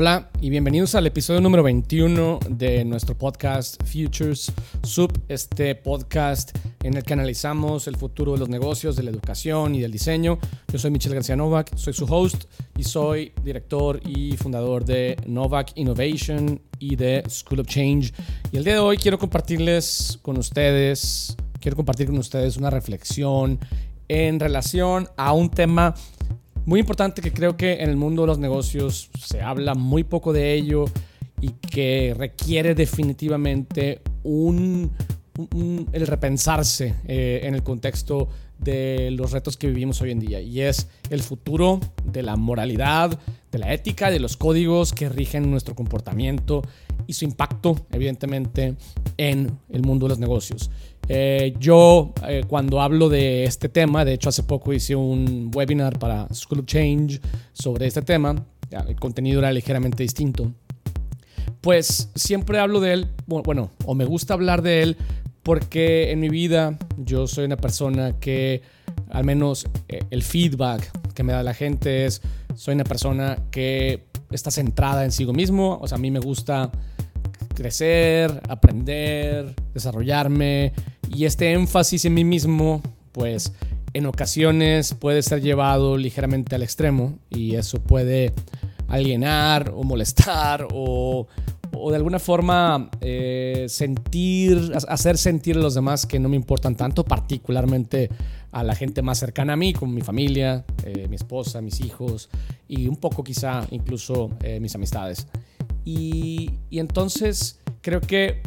Hola y bienvenidos al episodio número 21 de nuestro podcast Futures Sub, este podcast en el que analizamos el futuro de los negocios, de la educación y del diseño. Yo soy Michel García Novak, soy su host y soy director y fundador de Novak Innovation y de School of Change. Y el día de hoy quiero compartirles con ustedes, quiero compartir con ustedes una reflexión en relación a un tema muy importante que creo que en el mundo de los negocios se habla muy poco de ello y que requiere definitivamente un, el repensarse eh, en el contexto de los retos que vivimos hoy en día y es el futuro de la moralidad, de la ética, de los códigos que rigen nuestro comportamiento y su impacto evidentemente en el mundo de los negocios. Eh, yo eh, cuando hablo de este tema, de hecho hace poco hice un webinar para School of Change sobre este tema, el contenido era ligeramente distinto, pues siempre hablo de él, bueno, o me gusta hablar de él porque en mi vida yo soy una persona que al menos eh, el feedback que me da la gente es, soy una persona que está centrada en sí mismo, o sea, a mí me gusta crecer, aprender, desarrollarme y este énfasis en mí mismo, pues en ocasiones puede ser llevado ligeramente al extremo y eso puede alienar o molestar o, de alguna forma eh, sentir, hacer sentir a los demás que no me importan tanto, particularmente a la gente más cercana a mí, como mi familia, eh, mi esposa, mis hijos y un poco quizá incluso eh, mis amistades. Y, entonces creo que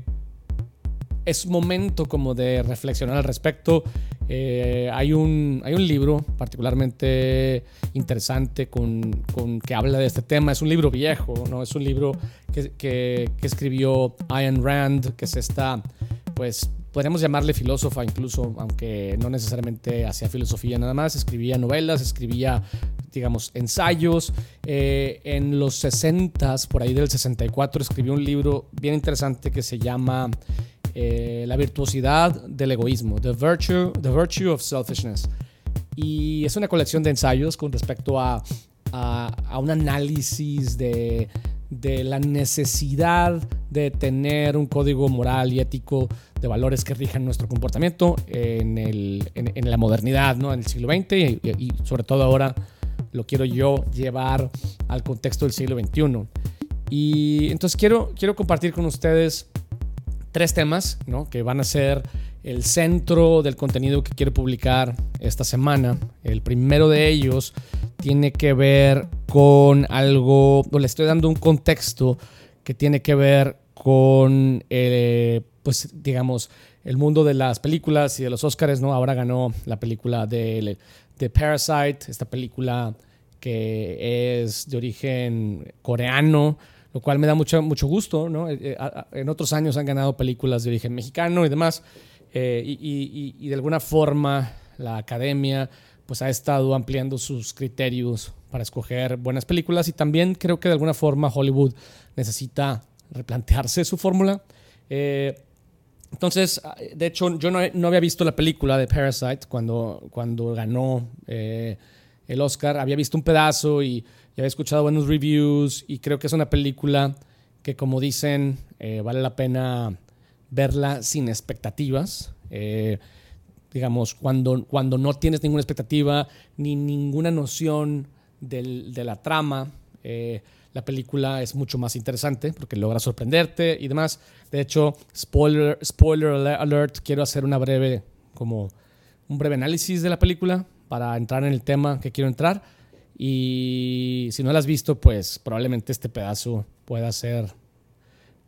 es momento como de reflexionar al respecto. Eh, hay, un, hay un libro particularmente interesante con, que habla de este tema. Es un libro viejo, ¿no? Es un libro que, que, que escribió Ayn Rand, que es esta, pues podríamos llamarle filósofa incluso, aunque no necesariamente hacía filosofía nada más, escribía novelas, escribía, digamos, ensayos. Eh, en los 60, por ahí del 64, escribió un libro bien interesante que se llama eh, La virtuosidad del egoísmo, the virtue, the virtue of Selfishness. Y es una colección de ensayos con respecto a, a, un análisis de de la necesidad de tener un código moral y ético de valores que rijan nuestro comportamiento en, el, en, la modernidad, ¿no? en el siglo XX y, sobre todo ahora lo quiero yo llevar al contexto del siglo XXI. Y entonces quiero, quiero compartir con ustedes tres temas ¿no? que van a ser el centro del contenido que quiero publicar esta semana. El primero de ellos tiene que ver con algo, o le estoy dando un contexto que tiene que ver con, eh, pues digamos, el mundo de las películas y de los Oscars, ¿no? Ahora ganó la película de, de Parasite, esta película que es de origen coreano, lo cual me da mucho, mucho gusto, ¿no? Eh, eh, en otros años han ganado películas de origen mexicano y demás, y, y de alguna forma la academia pues ha estado ampliando sus criterios para escoger buenas películas y también creo que de alguna forma Hollywood necesita replantearse su fórmula. Eh, entonces, de hecho, yo no, había visto la película de Parasite cuando, cuando ganó eh, el Oscar. Había visto un pedazo y, había escuchado buenos reviews y creo que es una película que, como dicen, eh, vale la pena verla sin expectativas digamos, cuando, cuando no tienes ninguna expectativa ni ninguna noción del, de la trama, eh, la película es mucho más interesante porque logra sorprenderte y demás. De hecho, spoiler, spoiler alert, quiero hacer una breve, como un breve análisis de la película para entrar en el tema que quiero entrar. Y si no la has visto, pues probablemente este pedazo pueda ser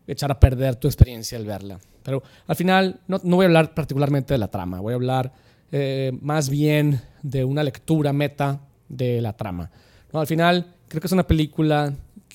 echar a perder tu experiencia al verla. Pero al final no, voy a hablar particularmente de la trama, voy a hablar eh, más bien de una lectura meta de la trama. ¿no? Al final creo que es una película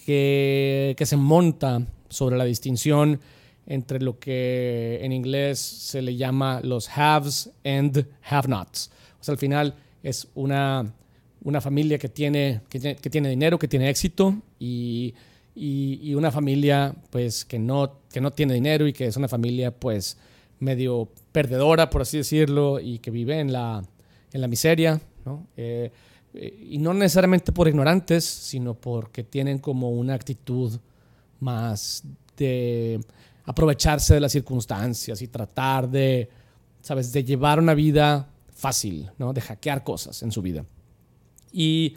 que, que se monta sobre la distinción entre lo que en inglés se le llama los haves and have-nots. O sea, al final es una, una familia que tiene, que, que tiene dinero, que tiene éxito y y, una familia pues que no, que no tiene dinero y que es una familia pues medio perdedora, por así decirlo, y que vive en la, en la miseria. ¿no? Eh, eh, y no necesariamente por ignorantes, sino porque tienen como una actitud más de aprovecharse de las circunstancias y tratar de, ¿sabes?, de llevar una vida fácil, ¿no? De hackear cosas en su vida. Y,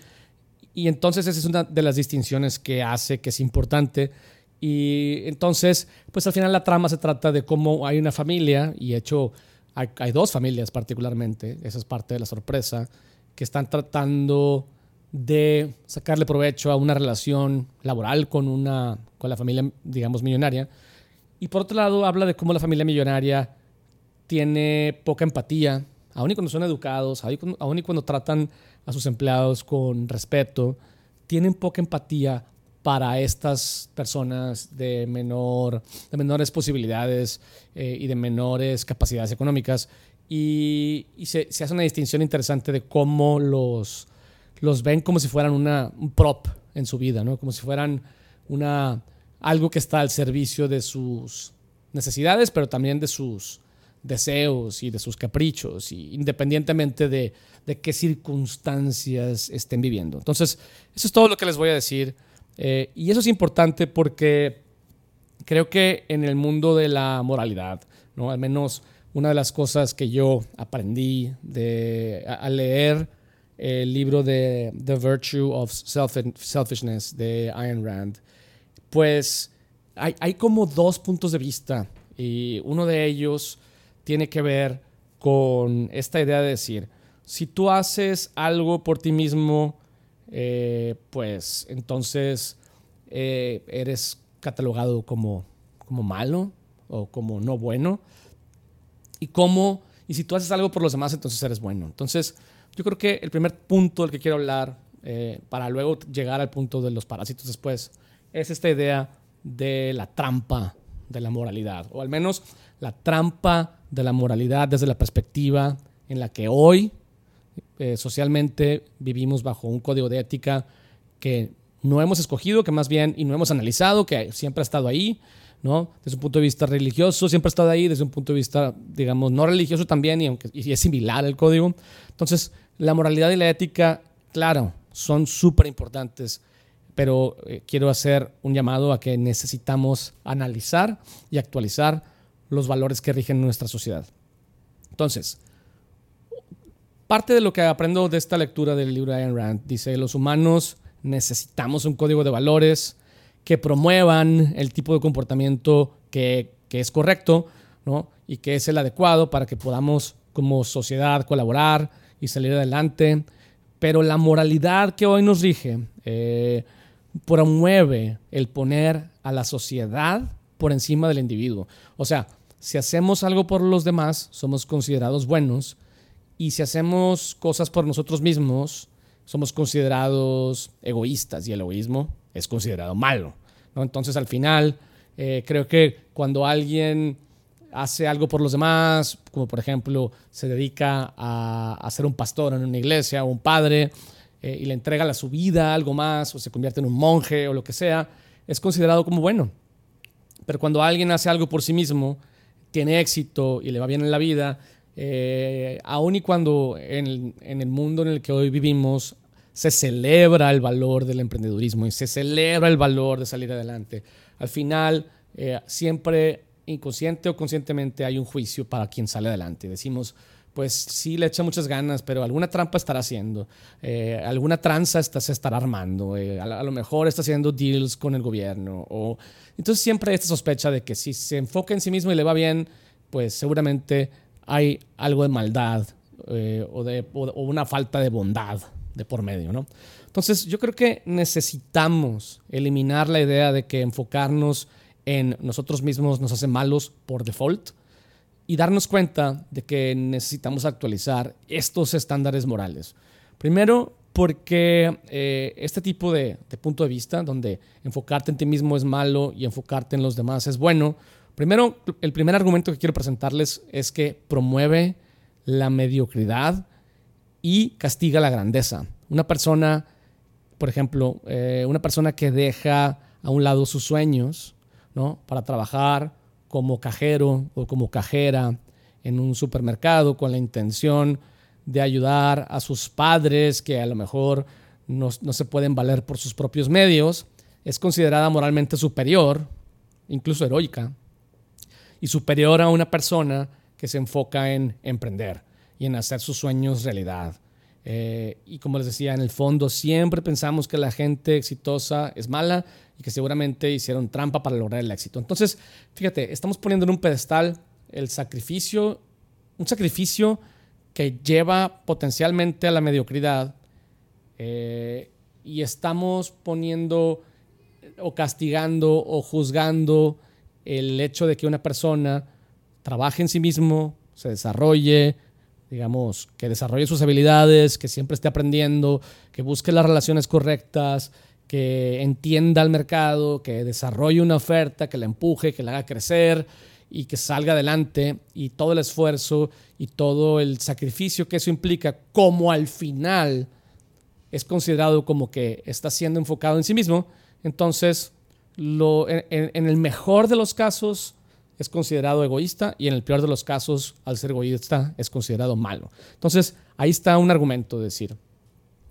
y entonces esa es una de las distinciones que hace que es importante. Y entonces, pues al final la trama se trata de cómo hay una familia, y de hecho hay, hay dos familias particularmente, esa es parte de la sorpresa, que están tratando de sacarle provecho a una relación laboral con, una, con la familia, digamos, millonaria. Y por otro lado, habla de cómo la familia millonaria tiene poca empatía, aun y cuando son educados, aun y cuando tratan a sus empleados con respeto, tienen poca empatía para estas personas de, menor, de menores posibilidades eh, y de menores capacidades económicas. Y, se, hace una distinción interesante de cómo los, los ven como si fueran una, un prop en su vida, ¿no? como si fueran una, algo que está al servicio de sus necesidades, pero también de sus deseos y de sus caprichos, y independientemente de, de qué circunstancias estén viviendo. Entonces, eso es todo lo que les voy a decir. Eh, y eso es importante porque creo que en el mundo de la moralidad, ¿no? al menos una de las cosas que yo aprendí de, al leer el libro de The Virtue of Selfishness de Ayn Rand, pues hay, hay como dos puntos de vista y uno de ellos tiene que ver con esta idea de decir, si tú haces algo por ti mismo, eh, pues entonces eh, eres catalogado como, como malo o como no bueno. Y cómo, y si tú haces algo por los demás, entonces eres bueno. Entonces, yo creo que el primer punto del que quiero hablar, eh, para luego llegar al punto de los parásitos después, es esta idea de la trampa de la moralidad, o al menos la trampa de la moralidad desde la perspectiva en la que hoy eh, socialmente vivimos bajo un código de ética que no hemos escogido, que más bien y no hemos analizado, que siempre ha estado ahí, ¿no? Desde un punto de vista religioso siempre ha estado ahí, desde un punto de vista, digamos, no religioso también, y, aunque, y es similar el código. Entonces, la moralidad y la ética, claro, son súper importantes, pero eh, quiero hacer un llamado a que necesitamos analizar y actualizar los valores que rigen nuestra sociedad. Entonces, parte de lo que aprendo de esta lectura del libro de Ayn Rand dice, los humanos necesitamos un código de valores que promuevan el tipo de comportamiento que, que es correcto ¿no? y que es el adecuado para que podamos como sociedad colaborar y salir adelante. Pero la moralidad que hoy nos rige eh, promueve el poner a la sociedad por encima del individuo. O sea, si hacemos algo por los demás, somos considerados buenos. Y si hacemos cosas por nosotros mismos, somos considerados egoístas. Y el egoísmo es considerado malo. Entonces, al final, eh, creo que cuando alguien hace algo por los demás, como por ejemplo se dedica a, a ser un pastor en una iglesia o un padre, eh, y le entrega la su vida algo más, o se convierte en un monje o lo que sea, es considerado como bueno. Pero cuando alguien hace algo por sí mismo, tiene éxito y le va bien en la vida, eh, aun y cuando en el, mundo en el que hoy vivimos se celebra el valor del emprendedurismo y se celebra el valor de salir adelante, al final eh, siempre inconsciente o conscientemente hay un juicio para quien sale adelante. Decimos, pues sí le echa muchas ganas, pero alguna trampa estará haciendo, eh, alguna tranza está, se estará armando, eh, a, lo mejor está haciendo deals con el gobierno. O, entonces siempre hay esta sospecha de que si se enfoca en sí mismo y le va bien, pues seguramente hay algo de maldad o, de, o, una falta de bondad de por medio. ¿no? Entonces yo creo que necesitamos eliminar la idea de que enfocarnos en nosotros mismos nos hace malos por default y darnos cuenta de que necesitamos actualizar estos estándares morales. Primero, porque eh, este tipo de, punto de vista, donde enfocarte en ti mismo es malo y enfocarte en los demás es bueno, primero, el primer argumento que quiero presentarles es que promueve la mediocridad y castiga la grandeza. Una persona, por ejemplo, eh, una persona que deja a un lado sus sueños ¿no? para trabajar como cajero o como cajera en un supermercado con la intención de ayudar a sus padres que a lo mejor no, no se pueden valer por sus propios medios, es considerada moralmente superior, incluso heroica, y superior a una persona que se enfoca en emprender y en hacer sus sueños realidad. Eh, y como les decía, en el fondo siempre pensamos que la gente exitosa es mala y que seguramente hicieron trampa para lograr el éxito. Entonces, fíjate, estamos poniendo en un pedestal el sacrificio, un sacrificio que lleva potencialmente a la mediocridad eh, y estamos poniendo o castigando o juzgando el hecho de que una persona trabaje en sí mismo, se desarrolle, digamos, que desarrolle sus habilidades, que siempre esté aprendiendo, que busque las relaciones correctas, que entienda el mercado, que desarrolle una oferta, que la empuje, que la haga crecer y que salga adelante. Y todo el esfuerzo y todo el sacrificio que eso implica, como al final es considerado como que está siendo enfocado en sí mismo, entonces lo, en el mejor de los casos es considerado egoísta y en el peor de los casos, al ser egoísta, es considerado malo. Entonces, ahí está un argumento, de decir,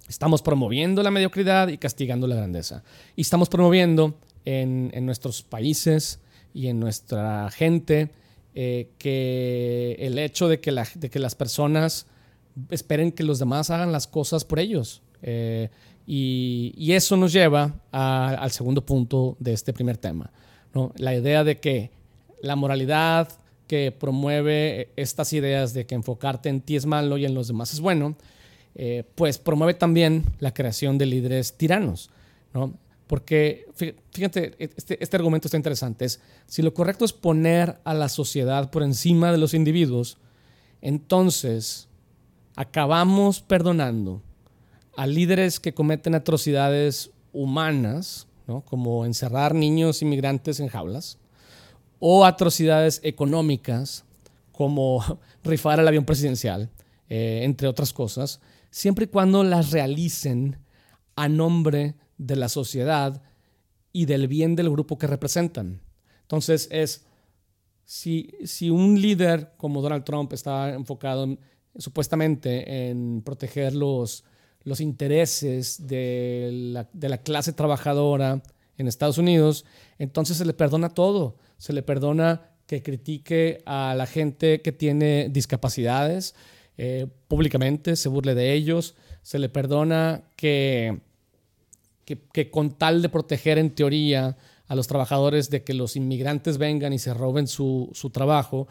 estamos promoviendo la mediocridad y castigando la grandeza. Y estamos promoviendo en, nuestros países y en nuestra gente eh, que el hecho de que, de que las personas esperen que los demás hagan las cosas por ellos. Eh, y, eso nos lleva al segundo punto de este primer tema. ¿no? La idea de que la moralidad que promueve estas ideas de que enfocarte en ti es malo y en los demás es bueno, eh, pues promueve también la creación de líderes tiranos, ¿no? Porque, fíjate, este, este, argumento está interesante, es si lo correcto es poner a la sociedad por encima de los individuos, entonces acabamos perdonando a líderes que cometen atrocidades humanas, ¿no? como encerrar niños inmigrantes en jaulas, o atrocidades económicas como rifar el avión presidencial, eh, entre otras cosas, siempre y cuando las realicen a nombre de la sociedad y del bien del grupo que representan. Entonces es, si, si un líder como Donald Trump está enfocado supuestamente en proteger los, los intereses de la, de la clase trabajadora en Estados Unidos, entonces se le perdona todo se le perdona que critique a la gente que tiene discapacidades eh, públicamente, se burle de ellos, se le perdona que, que, con tal de proteger en teoría a los trabajadores de que los inmigrantes vengan y se roben su, trabajo,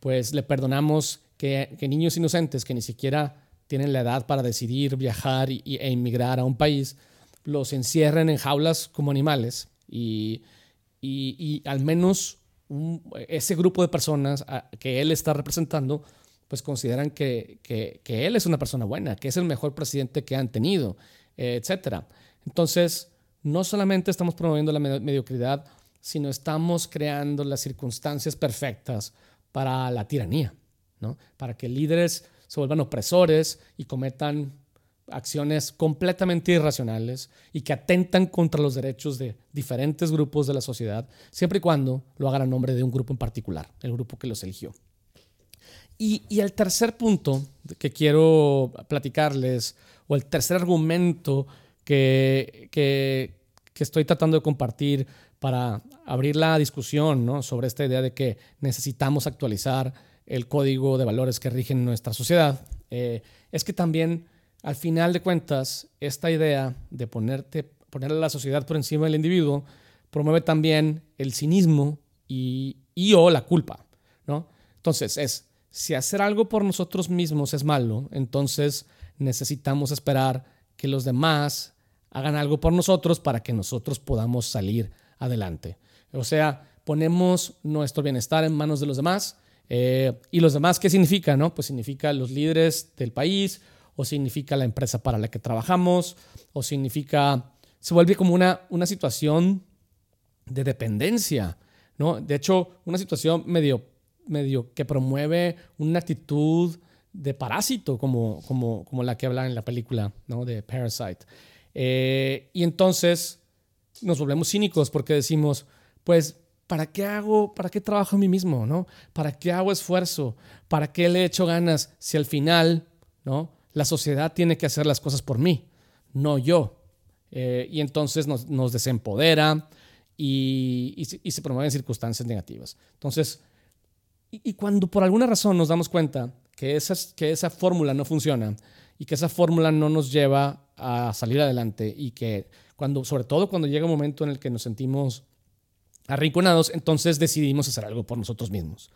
pues le perdonamos que, niños inocentes que ni siquiera tienen la edad para decidir viajar e inmigrar a un país, los encierren en jaulas como animales y y, al menos ese grupo de personas que él está representando, pues consideran que, él es una persona buena, que es el mejor presidente que han tenido, etc. Entonces, no solamente estamos promoviendo la mediocridad, sino estamos creando las circunstancias perfectas para la tiranía, ¿no? para que líderes se vuelvan opresores y cometan acciones completamente irracionales y que atentan contra los derechos de diferentes grupos de la sociedad, siempre y cuando lo hagan a nombre de un grupo en particular, el grupo que los eligió. Y, el tercer punto que quiero platicarles, o el tercer argumento que, que, estoy tratando de compartir para abrir la discusión sobre esta idea de que necesitamos actualizar el código de valores que rigen nuestra sociedad, eh, es que también al final de cuentas, esta idea de ponerte, poner a la sociedad por encima del individuo promueve también el cinismo y, o la culpa, ¿no? Entonces, es, si hacer algo por nosotros mismos es malo, entonces necesitamos esperar que los demás hagan algo por nosotros para que nosotros podamos salir adelante. O sea, ponemos nuestro bienestar en manos de los demás. Eh, ¿Y los demás qué significa? No? Pues significa los líderes del país o significa la empresa para la que trabajamos, o significa, se vuelve como una, una situación de dependencia, ¿no? De hecho, una situación medio, medio que promueve una actitud de parásito, como, como, como la que habla en la película, ¿no? De Parasite. Eh, y entonces nos volvemos cínicos porque decimos, pues, ¿para qué hago, para qué trabajo a mí mismo, ¿no? ¿Para qué hago esfuerzo? ¿Para qué le echo ganas si al final ¿no? La sociedad tiene que hacer las cosas por mí, no yo. Eh, y entonces nos, desempodera y, se promueven circunstancias negativas. Entonces, y, cuando por alguna razón nos damos cuenta que esa, que esa fórmula no funciona y que esa fórmula no nos lleva a salir adelante y que cuando, sobre todo cuando llega un momento en el que nos sentimos arrinconados, entonces decidimos hacer algo por nosotros mismos.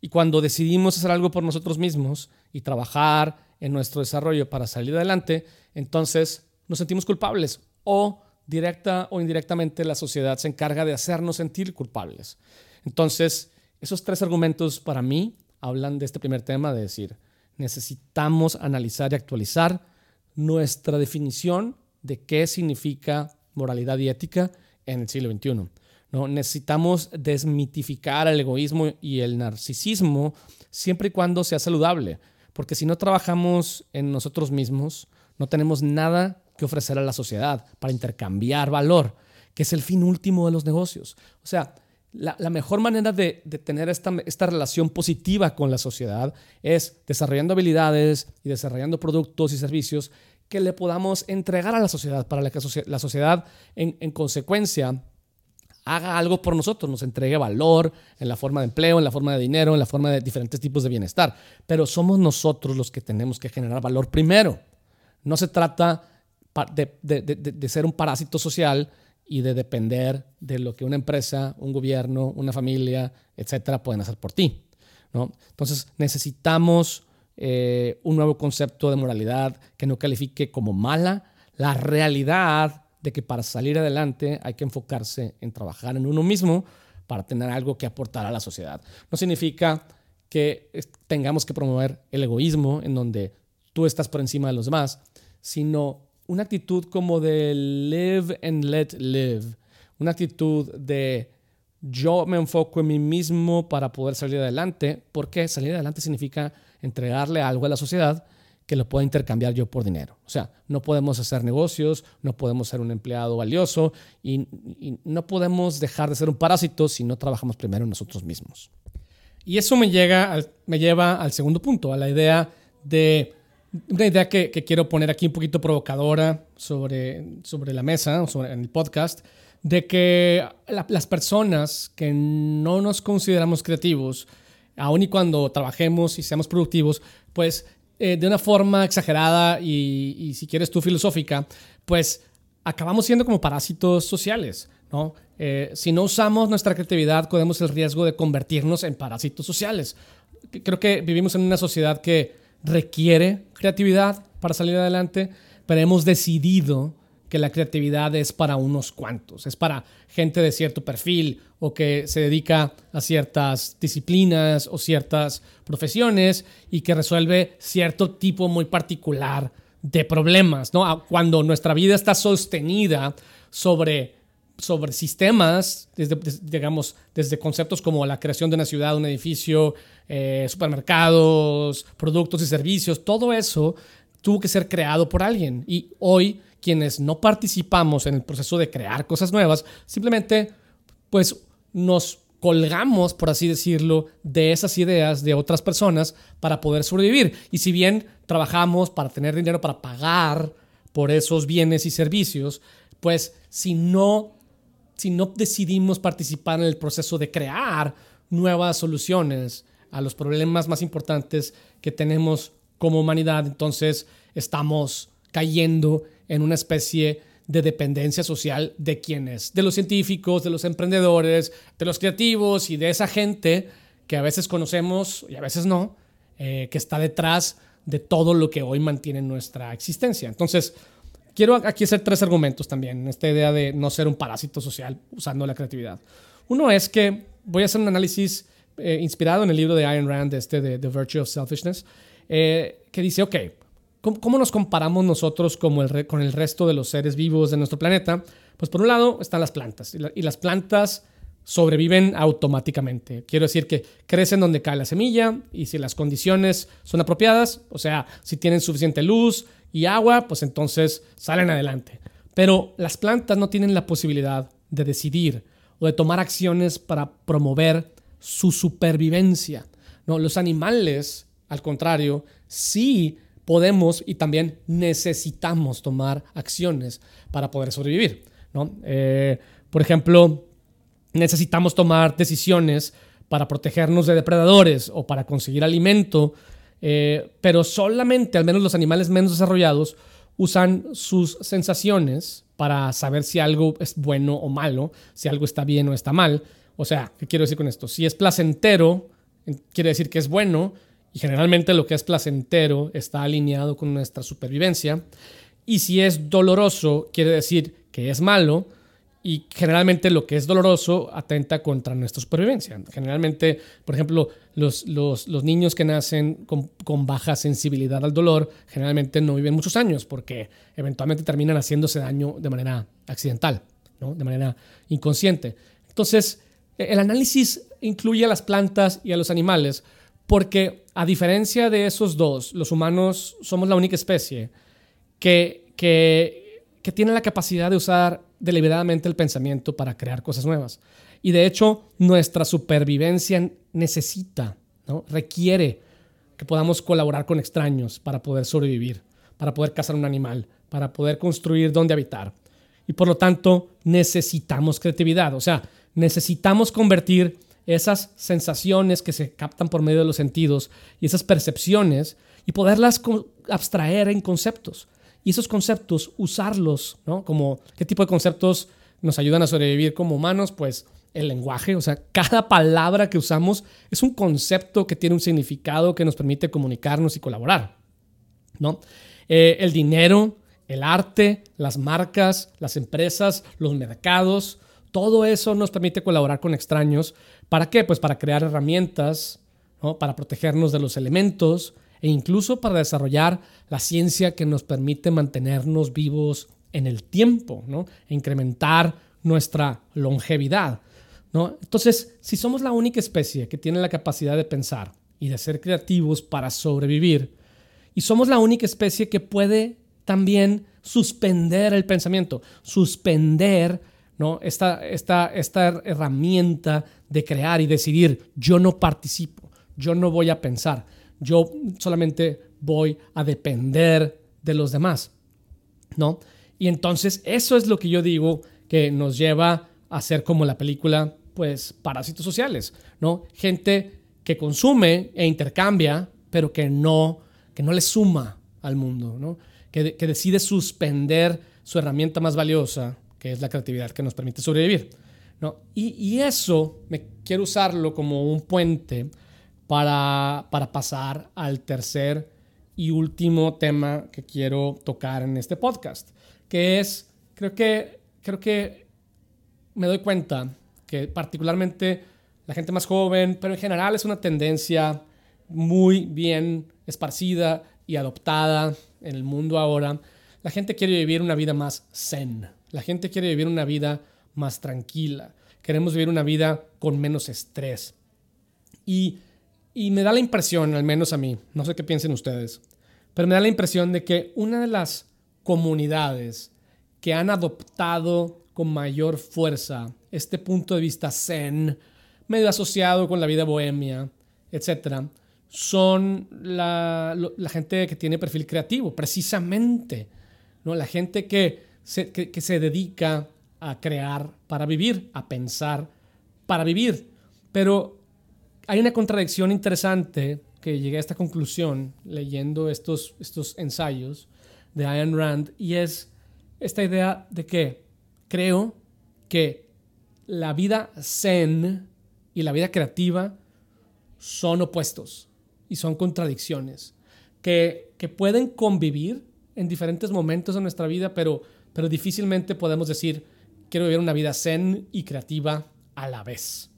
Y cuando decidimos hacer algo por nosotros mismos y trabajar en nuestro desarrollo para salir adelante, entonces nos sentimos culpables o directa o indirectamente la sociedad se encarga de hacernos sentir culpables. Entonces, esos tres argumentos para mí hablan de este primer tema, de decir, necesitamos analizar y actualizar nuestra definición de qué significa moralidad y ética en el siglo XXI. ¿no? Necesitamos desmitificar el egoísmo y el narcisismo siempre y cuando sea saludable, porque si no trabajamos en nosotros mismos, no tenemos nada que ofrecer a la sociedad para intercambiar valor, que es el fin último de los negocios. O sea, la, mejor manera de, tener esta, relación positiva con la sociedad es desarrollando habilidades y desarrollando productos y servicios que le podamos entregar a la sociedad para que la sociedad, en consecuencia, haga algo por nosotros, nos entregue valor en la forma de empleo, en la forma de dinero, en la forma de diferentes tipos de bienestar. Pero somos nosotros los que tenemos que generar valor primero. No se trata de, de, de, ser un parásito social y de depender de lo que una empresa, un gobierno, una familia, etcétera, pueden hacer por ti. ¿no? Entonces necesitamos eh, un nuevo concepto de moralidad que no califique como mala la realidad de que para salir adelante hay que enfocarse en trabajar en uno mismo para tener algo que aportar a la sociedad. No significa que tengamos que promover el egoísmo en donde tú estás por encima de los demás, sino una actitud como de live and let live, una actitud de yo me enfoco en mí mismo para poder salir adelante, porque salir adelante significa entregarle algo a la sociedad que lo pueda intercambiar yo por dinero. O sea, no podemos hacer negocios, no podemos ser un empleado valioso y, no podemos dejar de ser un parásito si no trabajamos primero nosotros mismos. Y eso me, llega me lleva al segundo punto, a la idea de una idea que, quiero poner aquí un poquito provocadora sobre, sobre la mesa, sobre, en el podcast, de que las personas que no nos consideramos creativos, aun y cuando trabajemos y seamos productivos, pues eh, de una forma exagerada y, si quieres tú filosófica, pues acabamos siendo como parásitos sociales, ¿no? Eh, si no usamos nuestra creatividad, corremos el riesgo de convertirnos en parásitos sociales. Creo que vivimos en una sociedad que requiere creatividad para salir adelante, pero hemos decidido que la creatividad es para unos cuantos, es para gente de cierto perfil o que se dedica a ciertas disciplinas o ciertas profesiones y que resuelve cierto tipo muy particular de problemas, ¿no? Cuando nuestra vida está sostenida sobre sobre sistemas, desde, digamos, desde conceptos como la creación de una ciudad, un edificio, eh, supermercados, productos y servicios, todo eso tuvo que ser creado por alguien. Y hoy, quienes no participamos en el proceso de crear cosas nuevas, simplemente, pues, nos colgamos, por así decirlo, de esas ideas de otras personas para poder sobrevivir. Y si bien trabajamos para tener dinero para pagar por esos bienes y servicios, pues si no si no decidimos participar en el proceso de crear nuevas soluciones a los problemas más importantes que tenemos como humanidad, entonces estamos cayendo en una especie de dependencia social de quienes, de los científicos, de los emprendedores, de los creativos y de esa gente que a veces conocemos y a veces no, eh, que está detrás de todo lo que hoy mantiene nuestra existencia. Entonces, quiero aquí hacer tres argumentos también esta idea de no ser un parásito social usando la creatividad. Uno es que voy a hacer un análisis eh, inspirado en el libro de Ayn Rand, este de The Virtue of Selfishness, eh, que dice, ok, ¿cómo, nos comparamos nosotros como con el resto de los seres vivos de nuestro planeta? Pues por un lado están las plantas, y las plantas sobreviven automáticamente. Quiero decir que crecen donde cae la semilla y si las condiciones son apropiadas, o sea, si tienen suficiente luz y agua, pues entonces salen adelante. Pero las plantas no tienen la posibilidad de decidir o de tomar acciones para promover su supervivencia. Los animales, al contrario, sí podemos y también necesitamos tomar acciones para poder sobrevivir. ¿no? Eh, por ejemplo, necesitamos tomar decisiones para protegernos de depredadores o para conseguir alimento, eh, pero solamente, al menos los animales menos desarrollados, usan sus sensaciones para saber si algo es bueno o malo, si algo está bien o está mal. O sea, ¿qué quiero decir con esto? Si es placentero, quiere decir que es bueno, y generalmente lo que es placentero está alineado con nuestra supervivencia. Y si es doloroso, quiere decir que es malo. Y generalmente lo que es doloroso atenta contra nuestra supervivencia. Generalmente, por ejemplo, los, los, niños que nacen con, con, baja sensibilidad al dolor generalmente no viven muchos años porque eventualmente terminan haciéndose daño de manera accidental, ¿no? de manera inconsciente. Entonces, el análisis incluye a las plantas y a los animales porque a diferencia de esos dos, los humanos somos la única especie que, que, tiene la capacidad de usar deliberadamente el pensamiento para crear cosas nuevas. Y de hecho, nuestra supervivencia necesita, ¿no? requiere que podamos colaborar con extraños para poder sobrevivir, para poder cazar un animal, para poder construir dónde habitar. Y por lo tanto, necesitamos creatividad. O sea, necesitamos convertir esas sensaciones que se captan por medio de los sentidos y esas percepciones y poderlas abstraer en conceptos. Y esos conceptos, usarlos, ¿no? Como, ¿qué tipo de conceptos nos ayudan a sobrevivir como humanos? Pues el lenguaje, o sea, cada palabra que usamos es un concepto que tiene un significado que nos permite comunicarnos y colaborar, ¿no? Eh, el dinero, el arte, las marcas, las empresas, los mercados, todo eso nos permite colaborar con extraños. ¿Para qué? Pues para crear herramientas, para protegernos de los elementos e incluso para desarrollar la ciencia que nos permite mantenernos vivos en el tiempo, ¿no? E incrementar nuestra longevidad. ¿no? Entonces, si somos la única especie que tiene la capacidad de pensar y de ser creativos para sobrevivir, y somos la única especie que puede también suspender el pensamiento, suspender ¿no? Esta, esta, esta herramienta de crear y decidir, yo no participo, yo no voy a pensar, yo solamente voy a depender de los demás, ¿no? Y entonces eso es lo que yo digo que nos lleva a ser como la película, pues, parásitos sociales, ¿no? Gente que consume e intercambia, pero que no, que no le suma al mundo, ¿no? Que, que decide suspender su herramienta más valiosa, que es la creatividad que nos permite sobrevivir. ¿No? Y, eso me quiero usarlo como un puente para, para pasar al tercer y último tema que quiero tocar en este podcast, que es, creo que, creo que me doy cuenta que particularmente la gente más joven, pero en general es una tendencia muy bien esparcida y adoptada en el mundo ahora. La gente quiere vivir una vida más zen, la gente quiere vivir una vida más tranquila. Queremos vivir una vida con menos estrés. Y, me da la impresión, al menos a mí, no sé qué piensen ustedes, pero me da la impresión de que una de las comunidades que han adoptado con mayor fuerza este punto de vista zen, medio asociado con la vida bohemia, etc., son la, la gente que tiene perfil creativo, precisamente. ¿no? La gente que que, se dedica a crear para vivir, a pensar para vivir. Pero hay una contradicción interesante que llegué a esta conclusión leyendo estos, estos ensayos de Ayn Rand y es esta idea de que creo que la vida zen y la vida creativa son opuestos y son contradicciones que, que pueden convivir en diferentes momentos de nuestra vida, pero pero difícilmente podemos decir, quiero vivir una vida zen y creativa a la vez.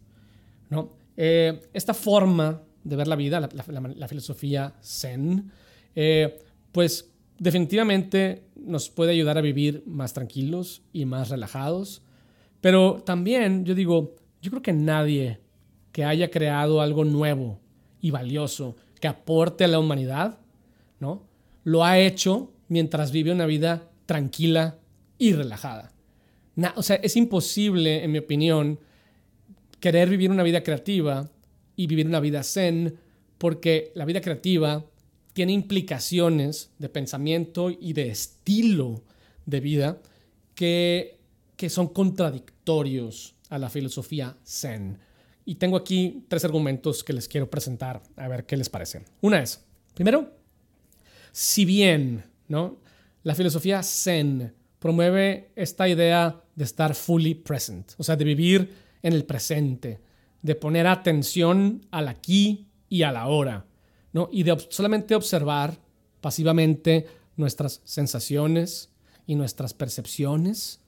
¿no? Eh, esta forma de ver la vida, la, filosofía zen, eh, pues definitivamente nos puede ayudar a vivir más tranquilos y más relajados, pero también yo digo, yo creo que nadie que haya creado algo nuevo y valioso que aporte a la humanidad, ¿no? Lo ha hecho mientras vive una vida tranquila y relajada. O sea, es imposible, en mi opinión, querer vivir una vida creativa y vivir una vida zen, porque la vida creativa tiene implicaciones de pensamiento y de estilo de vida que, que son contradictorios a la filosofía zen. Y tengo aquí tres argumentos que les quiero presentar, a ver qué les parece. Una es, primero, si bien ¿no? la filosofía zen promueve esta idea de estar fully present, o sea, de vivir en el presente, de poner atención al aquí y a la hora, ¿no? y de solamente observar pasivamente nuestras sensaciones y nuestras percepciones,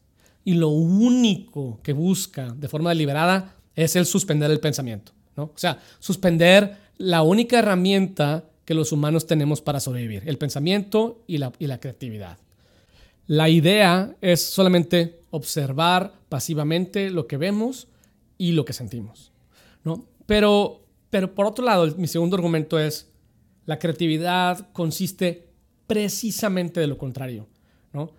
y lo único que busca de forma deliberada es el suspender el pensamiento. ¿no? O sea, suspender la única herramienta que los humanos tenemos para sobrevivir, el pensamiento y la, y la creatividad. La idea es solamente observar pasivamente lo que vemos y lo que sentimos. ¿no? Pero, pero por otro lado, mi segundo argumento es, la creatividad consiste precisamente de lo contrario. ¿no?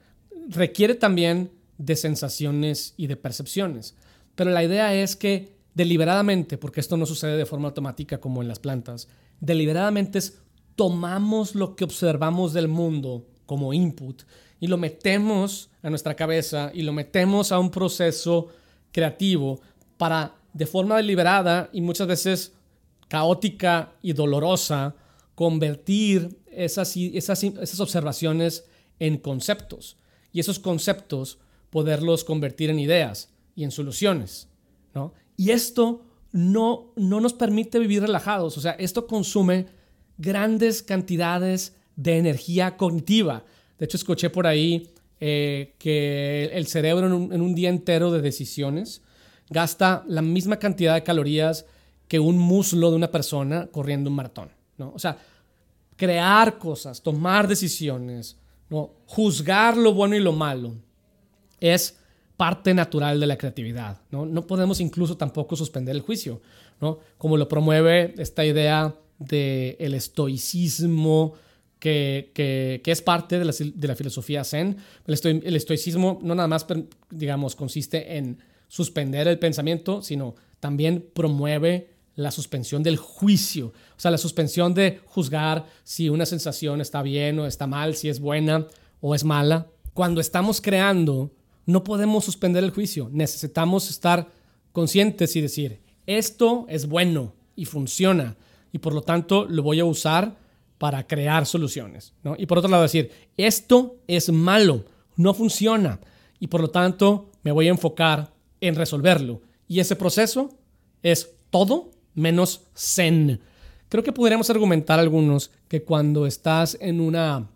Requiere también de sensaciones y de percepciones. Pero la idea es que deliberadamente, porque esto no sucede de forma automática como en las plantas, deliberadamente es tomamos lo que observamos del mundo como input y lo metemos a nuestra cabeza y lo metemos a un proceso creativo para de forma deliberada y muchas veces caótica y dolorosa convertir esas, esas, esas observaciones en conceptos y esos conceptos poderlos convertir en ideas y en soluciones, ¿no? Y esto no, no nos permite vivir relajados, o sea, esto consume grandes cantidades de energía cognitiva. De hecho, escuché por ahí eh, que el cerebro en un, día entero de decisiones gasta la misma cantidad de calorías que un muslo de una persona corriendo un maratón, ¿no? O sea, crear cosas, tomar decisiones, ¿no? juzgar lo bueno y lo malo, es parte natural de la creatividad. ¿no? no podemos incluso tampoco suspender el juicio, ¿no? como lo promueve esta idea del el estoicismo, que, que, es parte de la, de la filosofía zen. El, el, estoicismo no nada más, digamos, consiste en suspender el pensamiento, sino también promueve la suspensión del juicio, o sea, la suspensión de juzgar si una sensación está bien o está mal, si es buena o es mala. Cuando estamos creando no podemos suspender el juicio. Necesitamos estar conscientes y decir, esto es bueno y funciona y por lo tanto lo voy a usar para crear soluciones. Y por otro lado decir, esto es malo, no funciona y por lo tanto me voy a enfocar en resolverlo. Y ese proceso es todo menos zen. Creo que podríamos argumentar algunos que cuando estás en una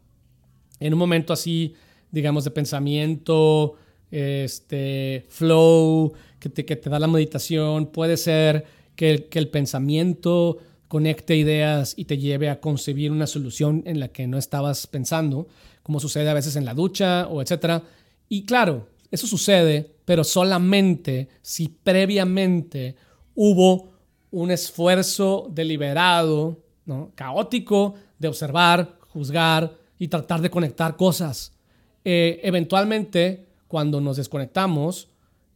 en un momento así, digamos, de pensamiento, este, flow que te, que te da la meditación, puede ser que, que el pensamiento conecte ideas y te lleve a concebir una solución en la que no estabas pensando, como sucede a veces en la ducha o etcétera. Y claro, eso sucede, pero solamente si previamente hubo un esfuerzo deliberado, ¿no? caótico, de observar, juzgar y tratar de conectar cosas. Eh, eventualmente cuando nos desconectamos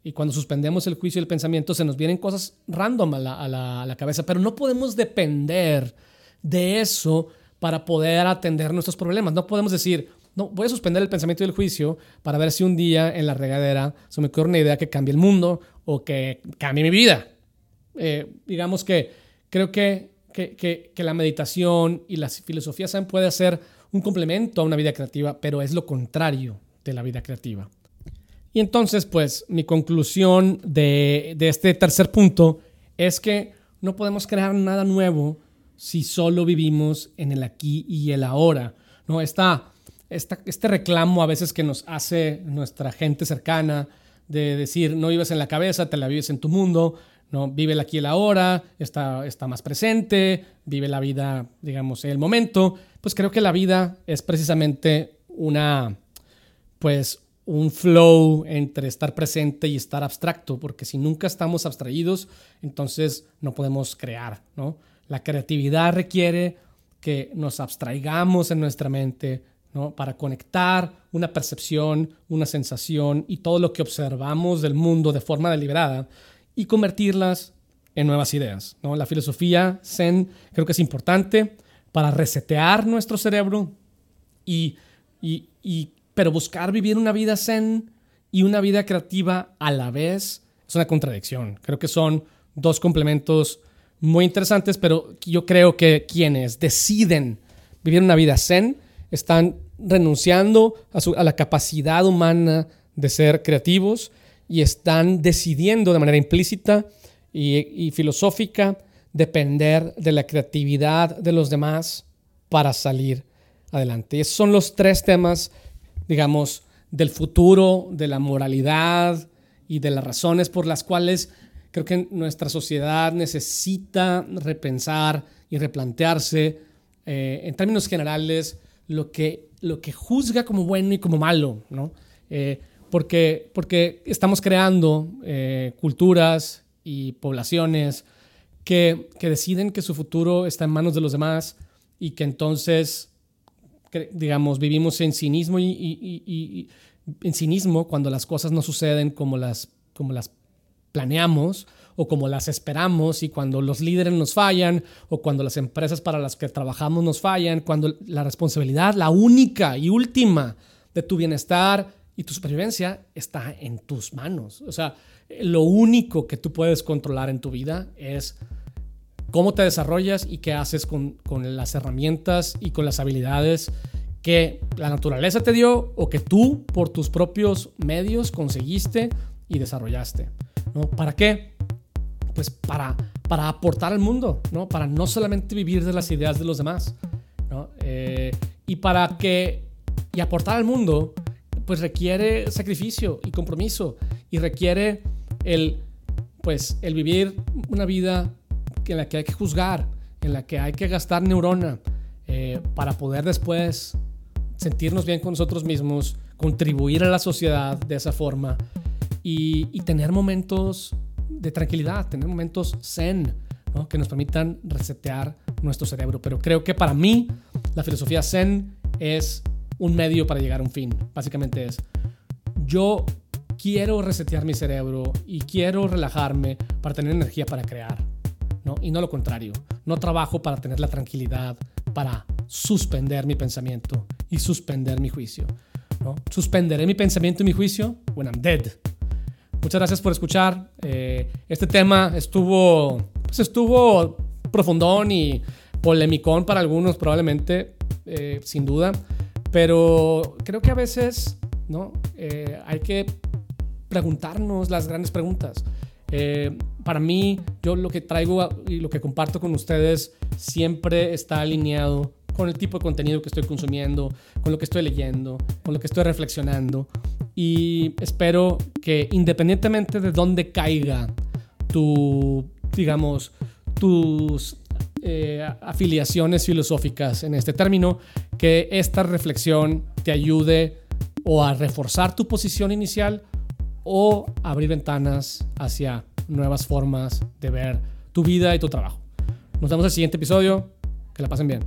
y cuando suspendemos el juicio y el pensamiento, se nos vienen cosas random a la, cabeza, pero no podemos depender de eso para poder atender nuestros problemas. No podemos decir, no, voy a suspender el pensamiento y el juicio para ver si un día en la regadera se me ocurre una idea que cambie el mundo o que cambie mi vida. Eh, digamos que creo que, que, que, la meditación y la filosofía puede ser un complemento a una vida creativa, pero es lo contrario de la vida creativa. Y entonces, pues, mi conclusión de, este tercer punto es que no podemos crear nada nuevo si solo vivimos en el aquí y el ahora. ¿no? Está este reclamo a veces que nos hace nuestra gente cercana de decir, no vives en la cabeza, te la vives en tu mundo, ¿no? vive el aquí y el ahora, está, está más presente, vive la vida, digamos, en el momento. Pues creo que la vida es precisamente una, pues, un flow entre estar presente y estar abstracto, porque si nunca estamos abstraídos, entonces no podemos crear, ¿no? La creatividad requiere que nos abstraigamos en nuestra mente, ¿no? Para conectar una percepción, una sensación y todo lo que observamos del mundo de forma deliberada y convertirlas en nuevas ideas, ¿no? La filosofía zen creo que es importante, para resetear nuestro cerebro y, y, pero buscar vivir una vida zen y una vida creativa a la vez es una contradicción. Creo que son dos complementos muy interesantes, pero yo creo que quienes deciden vivir una vida zen están renunciando a, la capacidad humana de ser creativos y están decidiendo de manera implícita y, filosófica depender de la creatividad de los demás para salir adelante. Y esos son los tres temas, digamos, del futuro, de la moralidad y de las razones por las cuales creo que nuestra sociedad necesita repensar y replantearse eh, en términos generales lo que, lo que juzga como bueno y como malo, ¿no? Eh, porque, porque estamos creando eh, culturas y poblaciones que, que, deciden que su futuro está en manos de los demás y que entonces, digamos, vivimos en cinismo y, en cinismo cuando las cosas no suceden como las, como las planeamos o como las esperamos y cuando los líderes nos fallan o cuando las empresas para las que trabajamos nos fallan, cuando la responsabilidad, la única y última de tu bienestar y tu supervivencia está en tus manos. O sea, lo único que tú puedes controlar en tu vida es cómo te desarrollas y qué haces con, con las herramientas y con las habilidades que la naturaleza te dio o que tú por tus propios medios conseguiste y desarrollaste. ¿no? ¿Para qué? Pues para, para aportar al mundo, ¿no? Para no solamente vivir de las ideas de los demás, ¿no? Eh, y para que, y aportar al mundo, pues requiere sacrificio y compromiso y requiere el, pues, el vivir una vida en la que hay que juzgar, en la que hay que gastar neurona eh, para poder después sentirnos bien con nosotros mismos, contribuir a la sociedad de esa forma y, tener momentos de tranquilidad, tener momentos zen, que nos permitan resetear nuestro cerebro. Pero creo que para mí la filosofía zen es un medio para llegar a un fin. Básicamente es, yo quiero resetear mi cerebro y quiero relajarme para tener energía para crear. ¿No? Y no lo contrario. No trabajo para tener la tranquilidad, para suspender mi pensamiento y suspender mi juicio. ¿no? Suspenderé mi pensamiento y mi juicio when I'm dead. Muchas gracias por escuchar. Eh, este tema estuvo, pues estuvo profundón y polémicón para algunos probablemente, eh, sin duda. Pero creo que a veces ¿no? Eh, hay que preguntarnos las grandes preguntas. Para mí, yo lo que traigo y lo que comparto con ustedes siempre está alineado con el tipo de contenido que estoy consumiendo, con lo que estoy leyendo, con lo que estoy reflexionando. Y espero que independientemente de dónde caiga tu, digamos, tus eh, afiliaciones filosóficas en este término, que esta reflexión te ayude o a reforzar tu posición inicial o abrir ventanas hacia nuevas formas de ver tu vida y tu trabajo. Nos vemos en el siguiente episodio. Que la pasen bien.